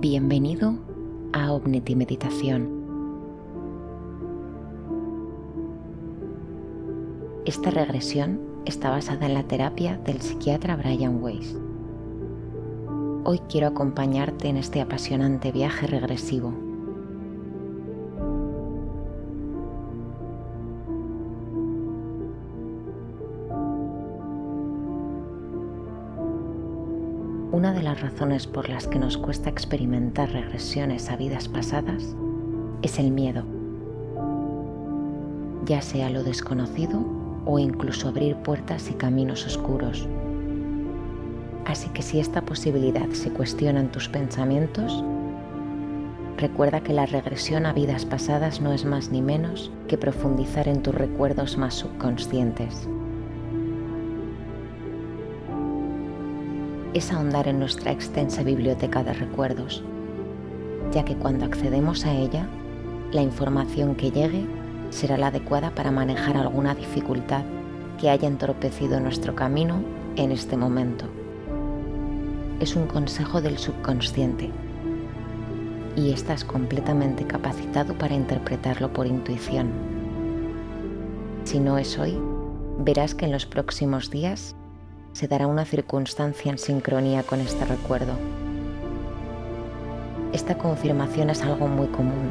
Bienvenido a Omniti Meditación. Esta regresión está basada en la terapia del psiquiatra Brian Weiss. Hoy quiero acompañarte en este apasionante viaje regresivo las razones por las que nos cuesta experimentar regresiones a vidas pasadas es el miedo, ya sea lo desconocido o incluso abrir puertas y caminos oscuros. Así que si esta posibilidad se cuestiona en tus pensamientos, recuerda que la regresión a vidas pasadas no es más ni menos que profundizar en tus recuerdos más subconscientes. Es ahondar en nuestra extensa biblioteca de recuerdos, ya que cuando accedemos a ella, la información que llegue será la adecuada para manejar alguna dificultad que haya entorpecido nuestro camino en este momento. Es un consejo del subconsciente y estás completamente capacitado para interpretarlo por intuición. Si no es hoy, verás que en los próximos días se dará una circunstancia en sincronía con este recuerdo. Esta confirmación es algo muy común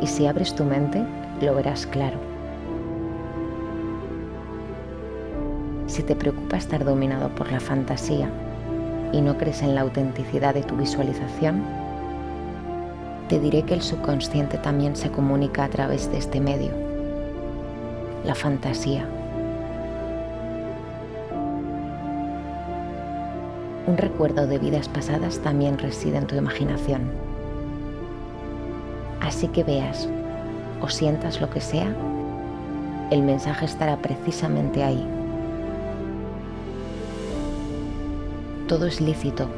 y si abres tu mente lo verás claro. Si te preocupa estar dominado por la fantasía y no crees en la autenticidad de tu visualización, te diré que el subconsciente también se comunica a través de este medio. La fantasía un recuerdo de vidas pasadas también reside en tu imaginación. Así que veas o sientas lo que sea, el mensaje estará precisamente ahí. Todo es lícito,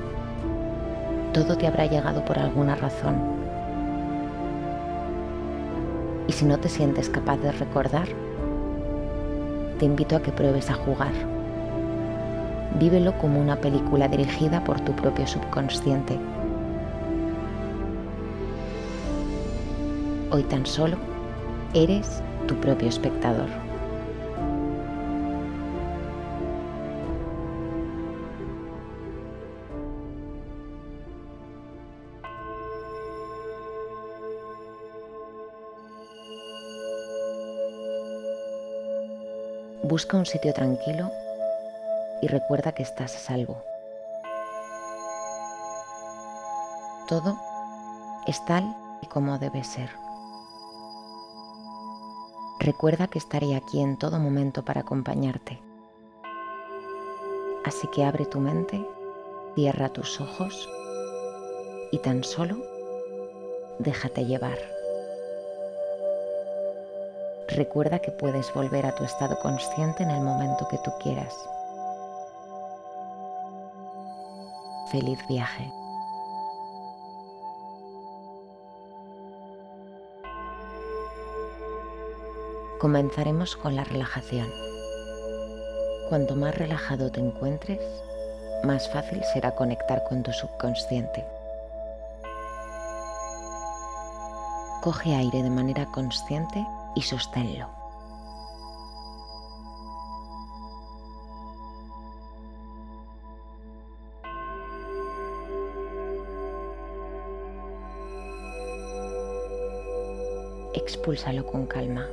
todo te habrá llegado por alguna razón. Y si no te sientes capaz de recordar, te invito a que pruebes a jugar vívelo como una película dirigida por tu propio subconsciente. Hoy tan solo eres tu propio espectador. Busca un sitio tranquilo y recuerda que estás a salvo. Todo es tal y como debe ser. Recuerda que estaré aquí en todo momento para acompañarte. Así que abre tu mente, cierra tus ojos y tan solo déjate llevar. Recuerda que puedes volver a tu estado consciente en el momento que tú quieras. Feliz viaje. Comenzaremos con la relajación. Cuanto más relajado te encuentres, más fácil será conectar con tu subconsciente. Coge aire de manera consciente y sosténlo. Expúlsalo con calma.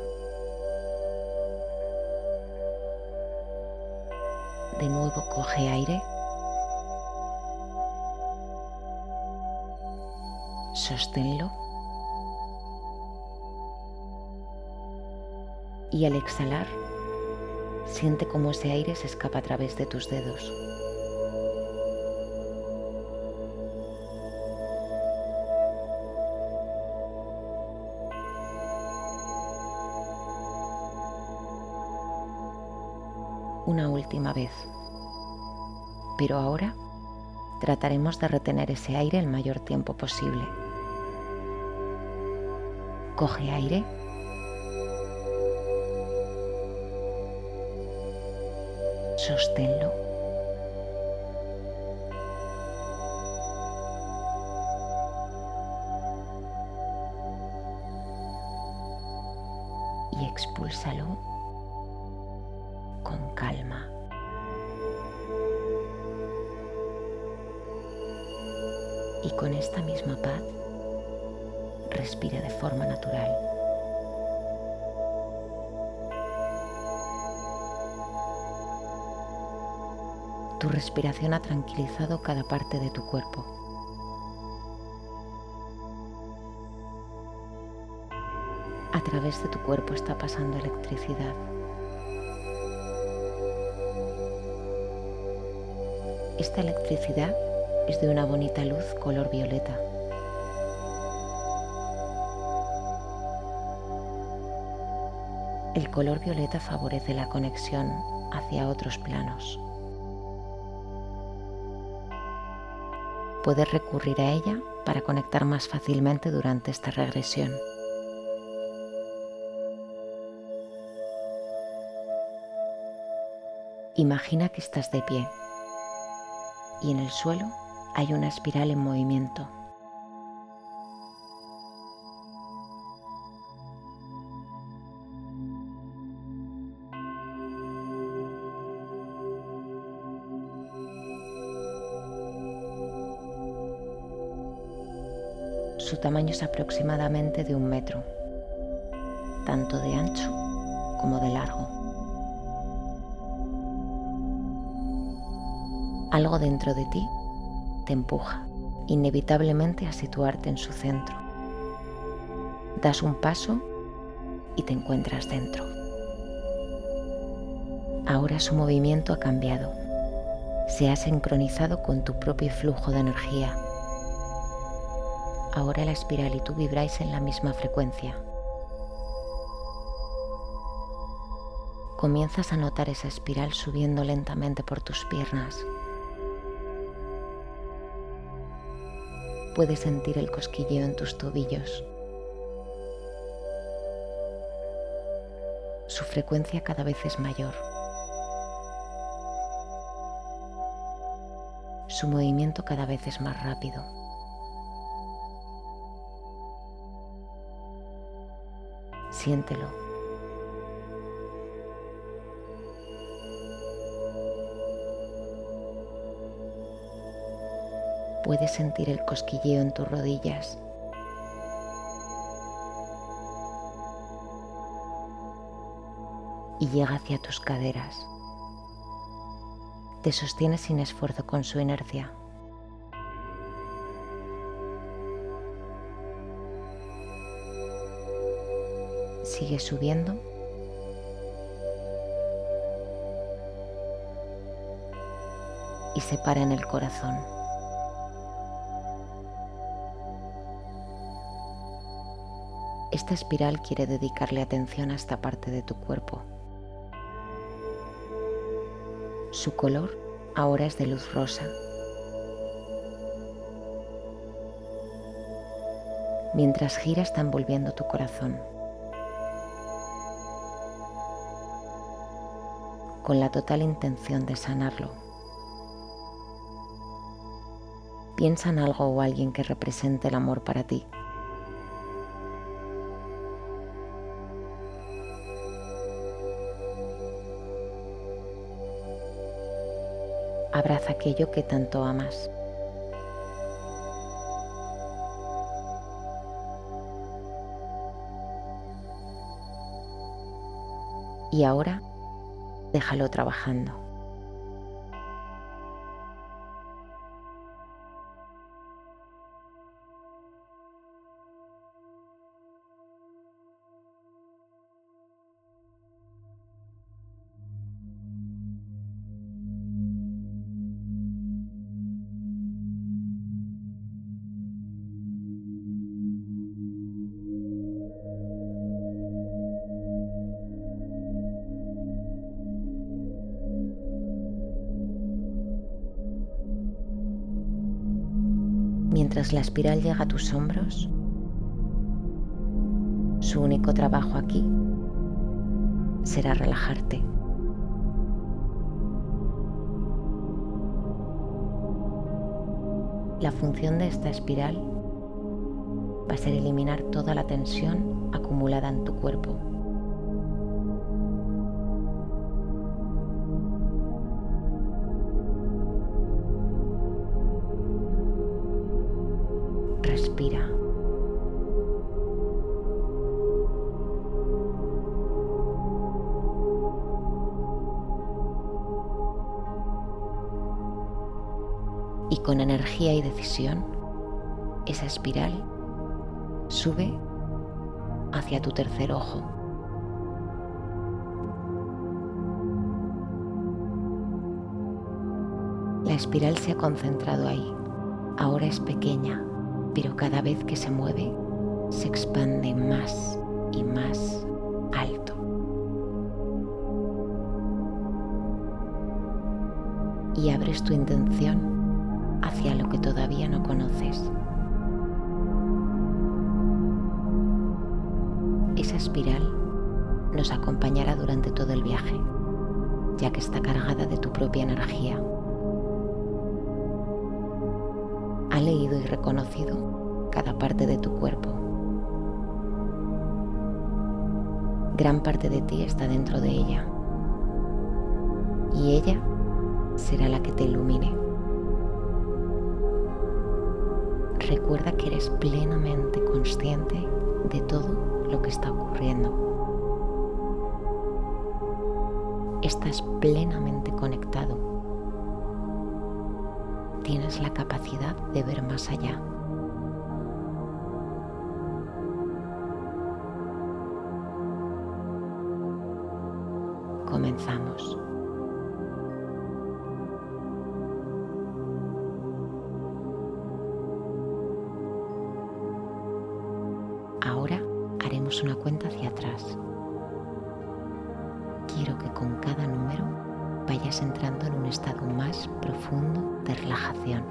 De nuevo coge aire. Sosténlo. Y al exhalar, siente cómo ese aire se escapa a través de tus dedos. Vez. Pero ahora trataremos de retener ese aire el mayor tiempo posible. Coge aire. Sosténlo. Tu respiración ha tranquilizado cada parte de tu cuerpo. A través de tu cuerpo está pasando electricidad. Esta electricidad es de una bonita luz color violeta. El color violeta favorece la conexión hacia otros planos. Puedes recurrir a ella para conectar más fácilmente durante esta regresión. Imagina que estás de pie y en el suelo hay una espiral en movimiento. Su tamaño es aproximadamente de un metro, tanto de ancho como de largo. Algo dentro de ti te empuja inevitablemente a situarte en su centro. Das un paso y te encuentras dentro. Ahora su movimiento ha cambiado. Se ha sincronizado con tu propio flujo de energía Ahora la espiral y tú vibráis en la misma frecuencia. Comienzas a notar esa espiral subiendo lentamente por tus piernas. Puedes sentir el cosquilleo en tus tobillos. Su frecuencia cada vez es mayor. Su movimiento cada vez es más rápido. Siéntelo. Puedes sentir el cosquilleo en tus rodillas. Y llega hacia tus caderas. Te sostiene sin esfuerzo con su inercia. Sigue subiendo. Y se para en el corazón. Esta espiral quiere dedicarle atención a esta parte de tu cuerpo. Su color ahora es de luz rosa. Mientras gira está envolviendo tu corazón. Con la total intención de sanarlo. Piensa en algo o alguien que represente el amor para ti. Abraza aquello que tanto amas. Y ahora déjalo trabajando. La espiral llega a tus hombros. Su único trabajo aquí será relajarte. La función de esta espiral va a ser eliminar toda la tensión acumulada en tu cuerpo energía y decisión, esa espiral sube hacia tu tercer ojo. La espiral se ha concentrado ahí. Ahora es pequeña, pero cada vez que se mueve, se expande más y más alto. Y abres tu intención hacia lo que todavía no conoces. Esa espiral nos acompañará durante todo el viaje, ya que está cargada de tu propia energía. Ha leído y reconocido cada parte de tu cuerpo. Gran parte de ti está dentro de ella y ella será la que te ilumine. Recuerda que eres plenamente consciente de todo lo que está ocurriendo. Estás plenamente conectado. Tienes la capacidad de ver más allá. Una cuenta hacia atrás. Quiero que con cada número vayas entrando en un estado más profundo de relajación.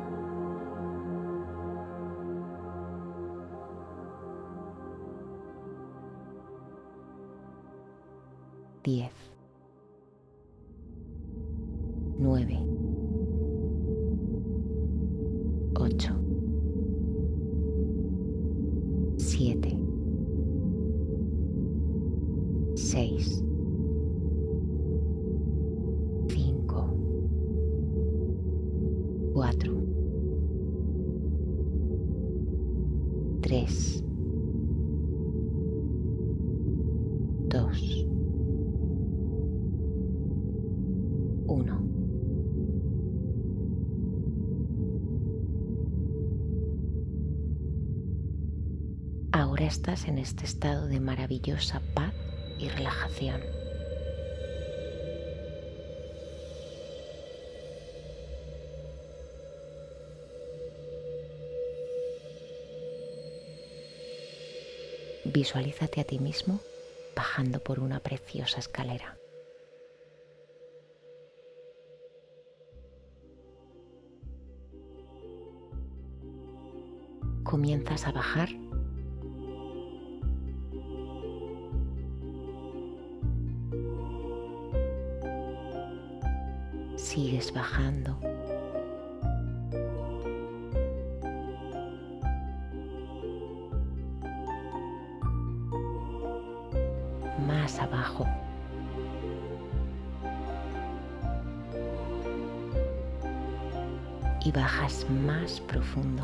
10 9 en este estado de maravillosa paz y relajación. Visualízate a ti mismo bajando por una preciosa escalera. Comienzas a bajar sigues bajando. Más abajo. Y bajas más profundo.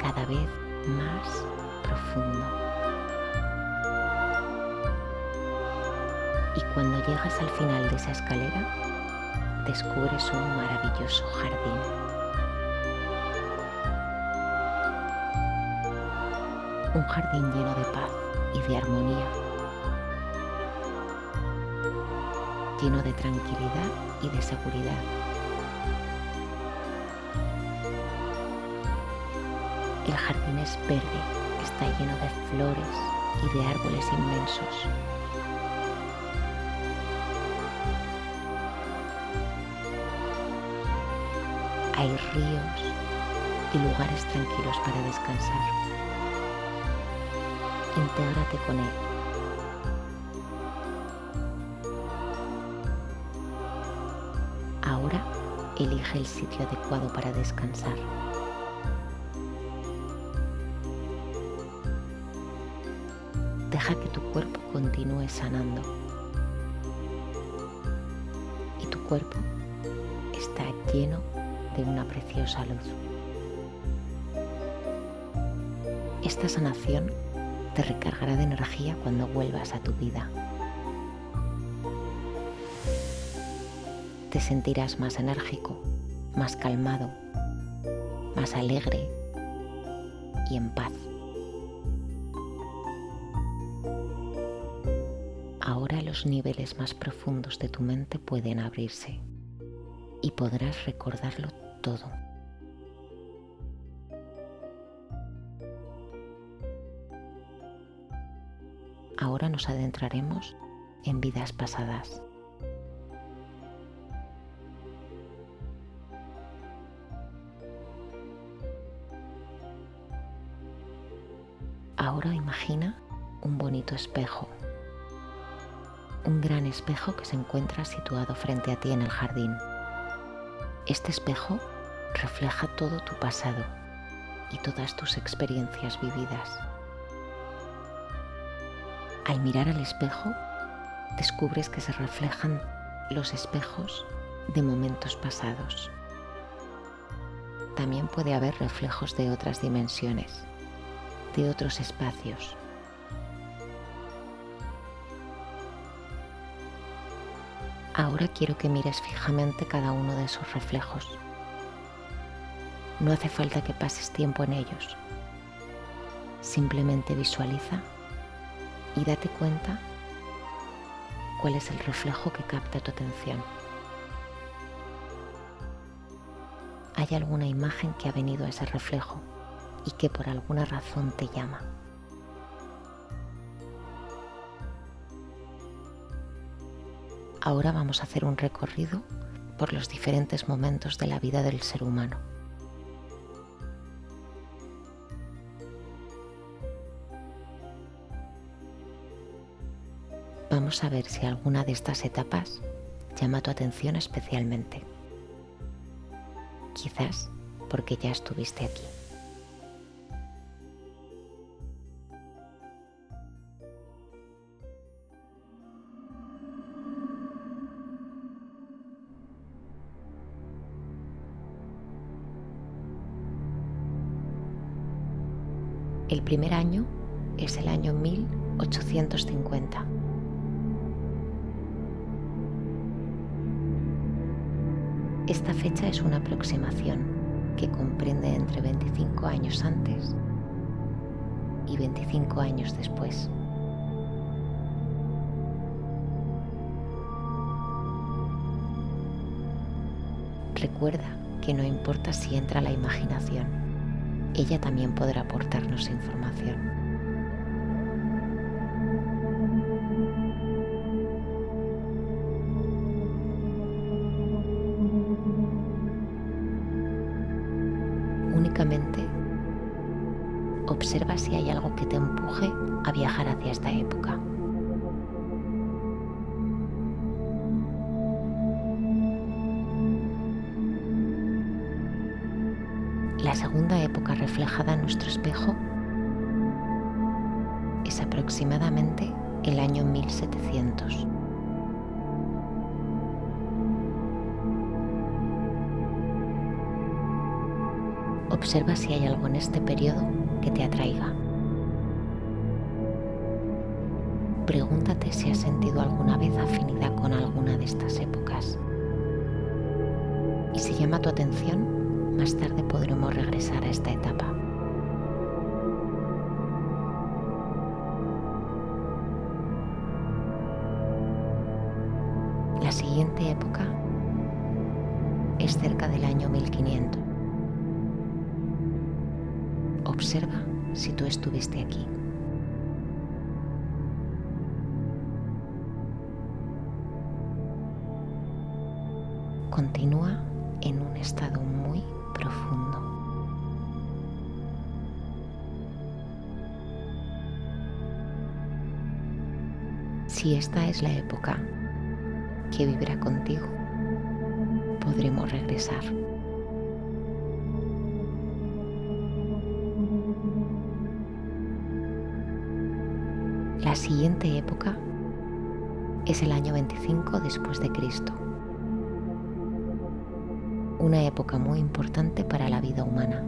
Cada vez más profundo. Y cuando llegas al final de esa escalera, descubres un maravilloso jardín. Un jardín lleno de paz y de armonía, lleno de tranquilidad y de seguridad. El jardín es verde, está lleno de flores y de árboles inmensos. Hay ríos y lugares tranquilos para descansar. Intégrate con él. Ahora elige el sitio adecuado para descansar. Deja que tu cuerpo continúe sanando. Y tu cuerpo está lleno una preciosa luz. Esta sanación te recargará de energía cuando vuelvas a tu vida. te sentirás más enérgico, más calmado, más alegre y en paz. Ahora los niveles más profundos de tu mente pueden abrirse y podrás recordarlo todo. Ahora nos adentraremos en vidas pasadas. Ahora imagina un bonito espejo, un gran espejo que se encuentra situado frente a ti en el jardín. Este espejo refleja todo tu pasado y todas tus experiencias vividas. Al mirar al espejo, descubres que se reflejan los espejos de momentos pasados. También puede haber reflejos de otras dimensiones, de otros espacios. Ahora quiero que mires fijamente cada uno de esos reflejos. No hace falta que pases tiempo en ellos. Simplemente visualiza y date cuenta cuál es el reflejo que capta tu atención. ¿Hay alguna imagen que ha venido a ese reflejo y que por alguna razón te llama? Ahora vamos a hacer un recorrido por los diferentes momentos de la vida del ser humano. A ver si alguna de estas etapas llama tu atención especialmente. Quizás porque ya estuviste aquí. El primer año es el año 1850. Esta fecha es una aproximación que comprende entre 25 años antes y 25 años después. Recuerda que no importa si entra la imaginación, ella también podrá aportarnos información. Segunda época reflejada en nuestro espejo es aproximadamente el año 1700. Observa si hay algo en este periodo que te atraiga. Pregúntate si has sentido alguna vez afinidad con alguna de estas épocas. Y si llama tu atención, más tarde podremos regresar a esta etapa. La siguiente época es cerca del año 1500. Observa si tú estuviste aquí. Continúa en un estado muy profundo. Si esta es la época que vibra contigo, podremos regresar. La siguiente época es el año 25 después de Cristo. Una época muy importante para la vida humana.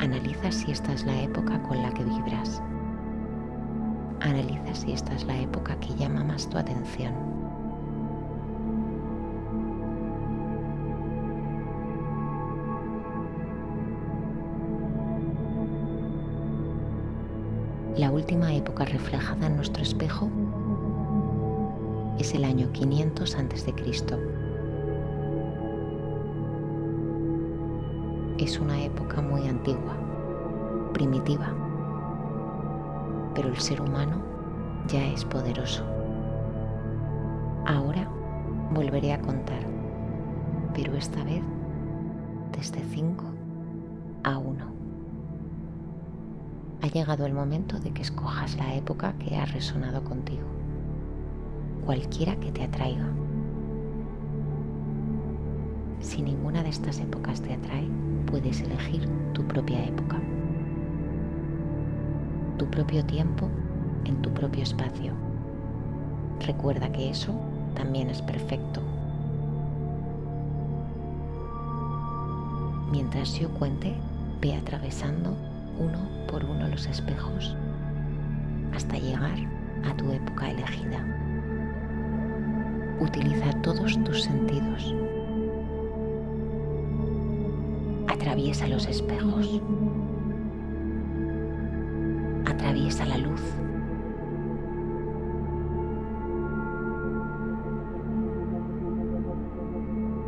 Analiza si esta es la época con la que vibras. Analiza si esta es la época que llama más tu atención. Reflejada en nuestro espejo es el año 500 a.C. Es una época muy antigua, primitiva, pero el ser humano ya es poderoso. Ahora volveré a contar, pero esta vez desde 5 a 1. Ha llegado el momento de que escojas la época que ha resonado contigo, cualquiera que te atraiga. Si ninguna de estas épocas te atrae, puedes elegir tu propia época, tu propio tiempo en tu propio espacio. Recuerda que eso también es perfecto. Mientras yo cuente, ve atravesando uno por uno los espejos hasta llegar a tu época elegida. Utiliza todos tus sentidos Atraviesa los espejos. Atraviesa la luz.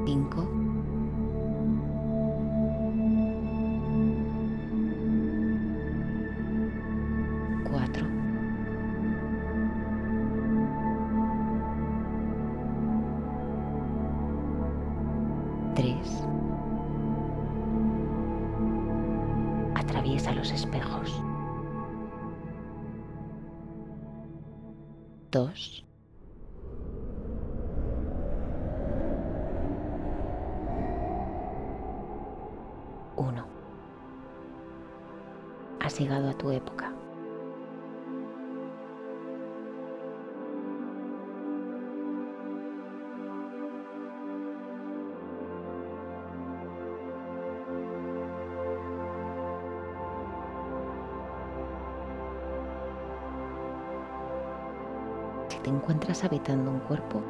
Cinco. Llegado a tu época. te encuentras habitando un cuerpo,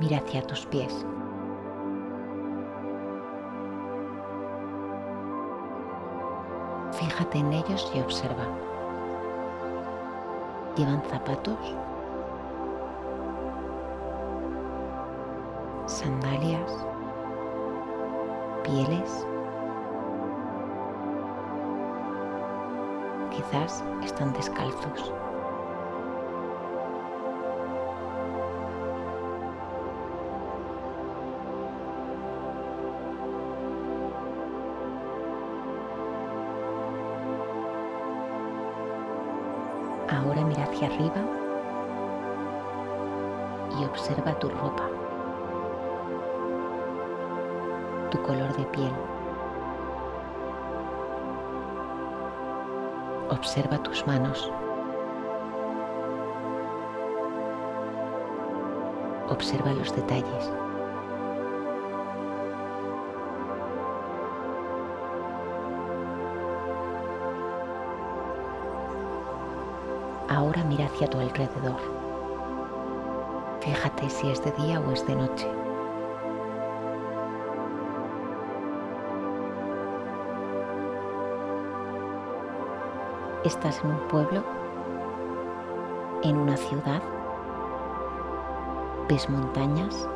mira hacia tus pies. Fíjate en ellos y observa. ¿Llevan zapatos? ¿Sandalias? ¿Pieles? Quizás están descalzos. Arriba y observa tu ropa, tu color de piel. Observa tus manos. Observa los detalles. Ahora mira hacia tu alrededor. Fíjate si es de día o es de noche. ¿Estás en un pueblo? ¿En una ciudad? ¿Ves montañas?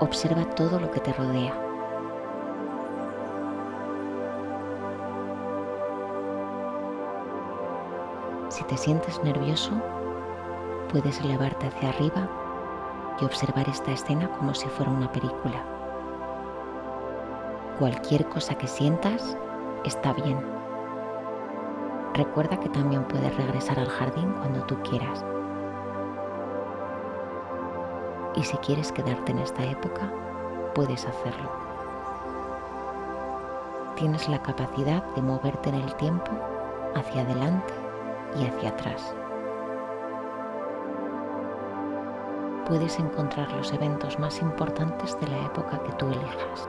Observa todo lo que te rodea. Te sientes nervioso, puedes elevarte hacia arriba y observar esta escena como si fuera una película. Cualquier cosa que sientas está bien. Recuerda que también puedes regresar al jardín cuando tú quieras. Y si quieres quedarte en esta época, puedes hacerlo. Tienes la capacidad de moverte en el tiempo hacia adelante y hacia atrás. Puedes encontrar los eventos más importantes de la época que tú elijas,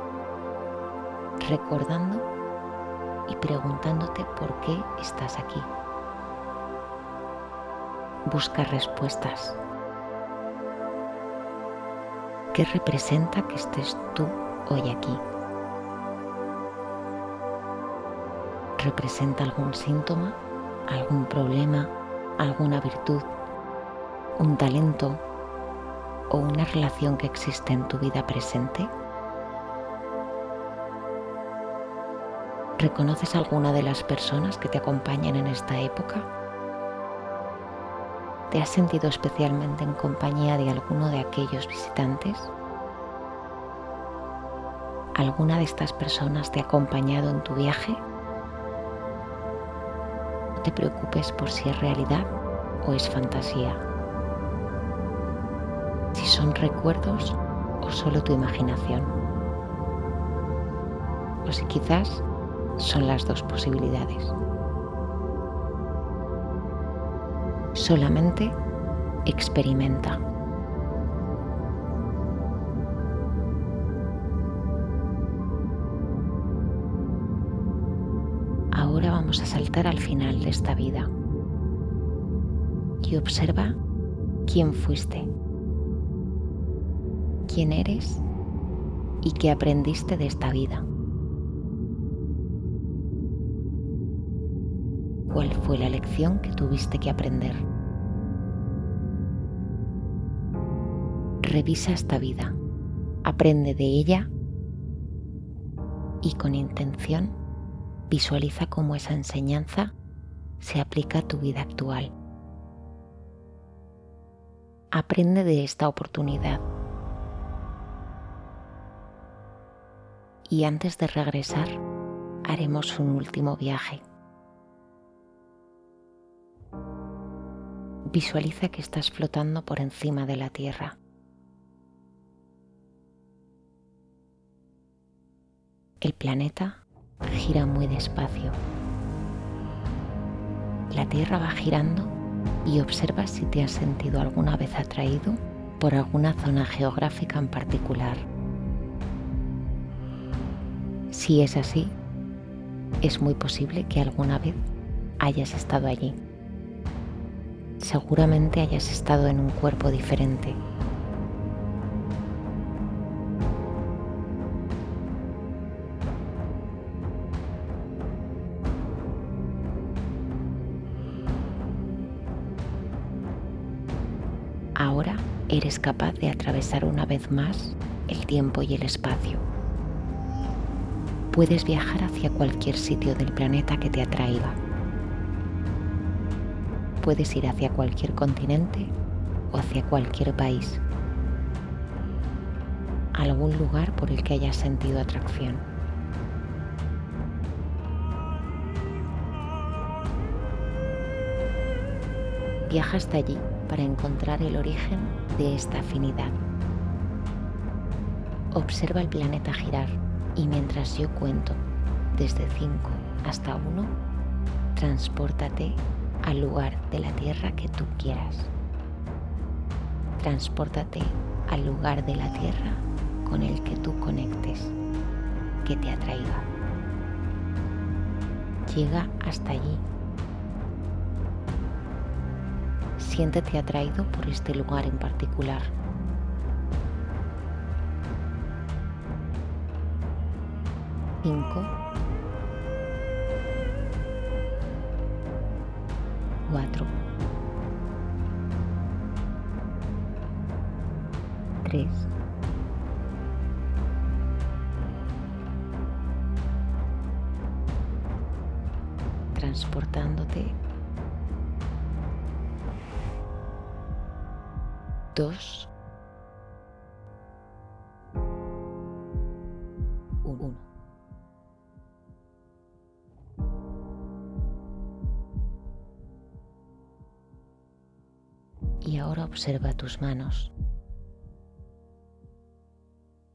recordando y preguntándote por qué estás aquí. Busca respuestas. ¿Qué representa que estés tú hoy aquí? ¿Representa algún síntoma, algún problema, alguna virtud, un talento o una relación que existe en tu vida presente? ¿Reconoces alguna de las personas que te acompañan en esta época? ¿Te has sentido especialmente en compañía de alguno de aquellos visitantes? ¿Alguna de estas personas te ha acompañado en tu viaje? No te preocupes por si es realidad o es fantasía. Si son recuerdos o solo tu imaginación. O si quizás son las dos posibilidades. Solamente experimenta. Al final de esta vida y observa quién fuiste, quién eres y qué aprendiste de esta vida. cuál fue la lección que tuviste que aprender. Revisa esta vida, aprende de ella y con intención visualiza cómo esa enseñanza se aplica a tu vida actual. Aprende de esta oportunidad. Y antes de regresar, haremos un último viaje. Visualiza que estás flotando por encima de la Tierra. El planeta gira muy despacio. La Tierra va girando y observa si te has sentido alguna vez atraído por alguna zona geográfica en particular. Si es así, es muy posible que alguna vez hayas estado allí seguramente hayas estado en un cuerpo diferente. Eres capaz de atravesar una vez más el tiempo y el espacio. Puedes viajar hacia cualquier sitio del planeta que te atraiga puedes ir hacia cualquier continente o hacia cualquier país, algún lugar por el que hayas sentido atracción. Viaja hasta allí para encontrar el origen de esta afinidad. Observa el planeta girar y mientras yo cuento desde 5 hasta 1, transpórtate al lugar de la tierra que tú quieras. Transpórtate al lugar de la tierra con el que tú conectes, que te atraiga. Llega hasta allí. Siéntete atraído por este lugar en particular. Cinco. 4, 3, 2, transportándote 2, 1. Y ahora observa tus manos.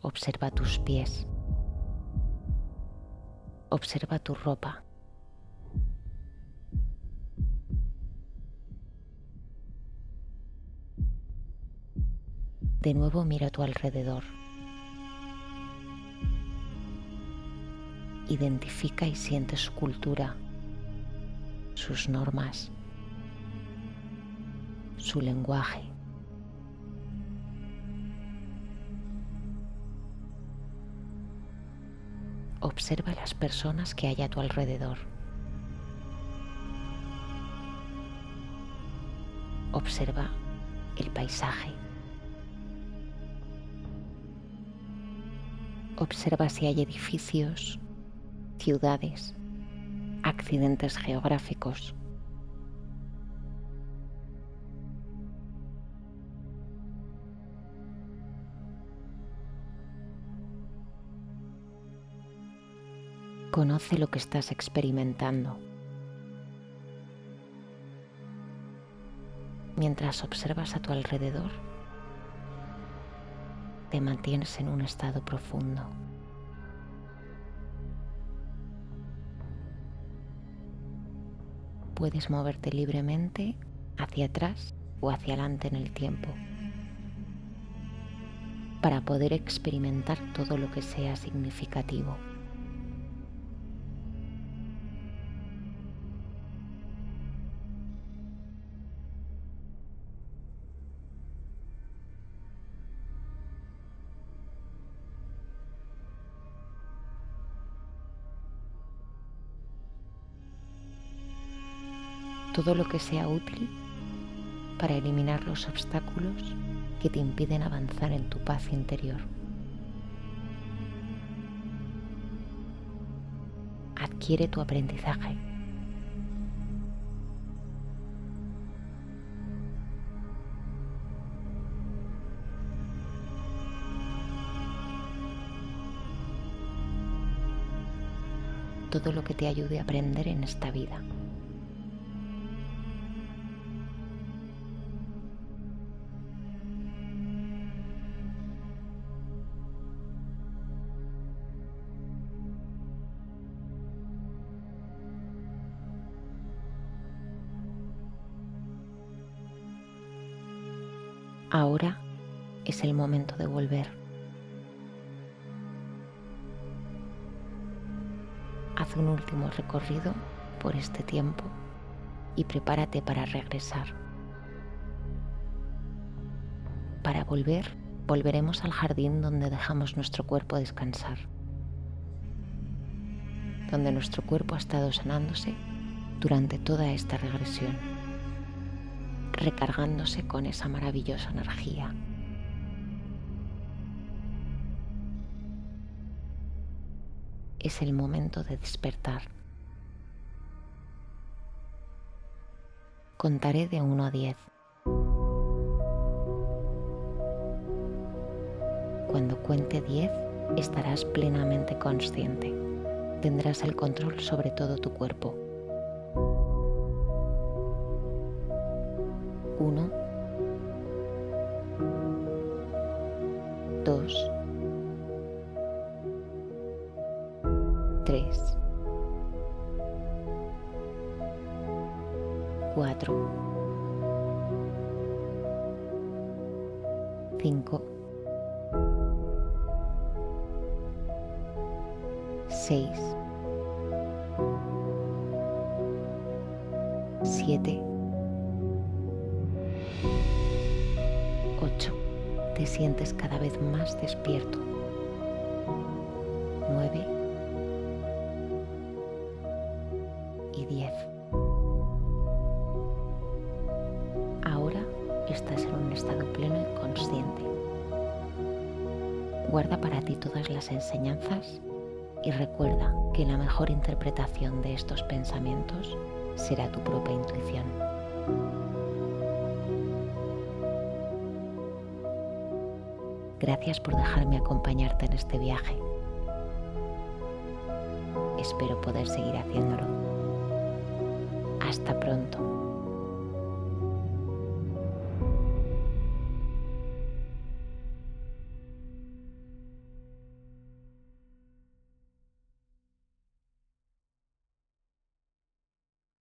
Observa tus pies. Observa tu ropa. De nuevo mira a tu alrededor. identifica y siente su cultura, sus normas, su lenguaje. Observa las personas que hay a tu alrededor. Observa el paisaje. Observa si hay edificios, ciudades, accidentes geográficos. Conoce lo que estás experimentando. Mientras observas a tu alrededor, te mantienes en un estado profundo. Puedes moverte libremente hacia atrás o hacia adelante en el tiempo para poder experimentar todo lo que sea significativo. Todo lo que sea útil para eliminar los obstáculos que te impiden avanzar en tu paz interior. Adquiere tu aprendizaje. Todo lo que te ayude a aprender en esta vida. De volver. Haz un último recorrido por este tiempo y prepárate para regresar. Para volver, volveremos al jardín donde dejamos nuestro cuerpo descansar, donde nuestro cuerpo ha estado sanándose durante toda esta regresión recargándose con esa maravillosa energía. es el momento de despertar. Contaré de 1 a 10. Cuando cuente 10, estarás plenamente consciente. Tendrás el control sobre todo tu cuerpo. 1. 2. 6, 7, 8. Te sientes cada vez más despierto. 9 y 10. Ahora estás en un estado pleno y consciente. Guarda para ti todas las enseñanzas y recuerda que la mejor interpretación de estos pensamientos será tu propia intuición. Gracias por dejarme acompañarte en este viaje. Espero poder seguir haciéndolo. Hasta pronto.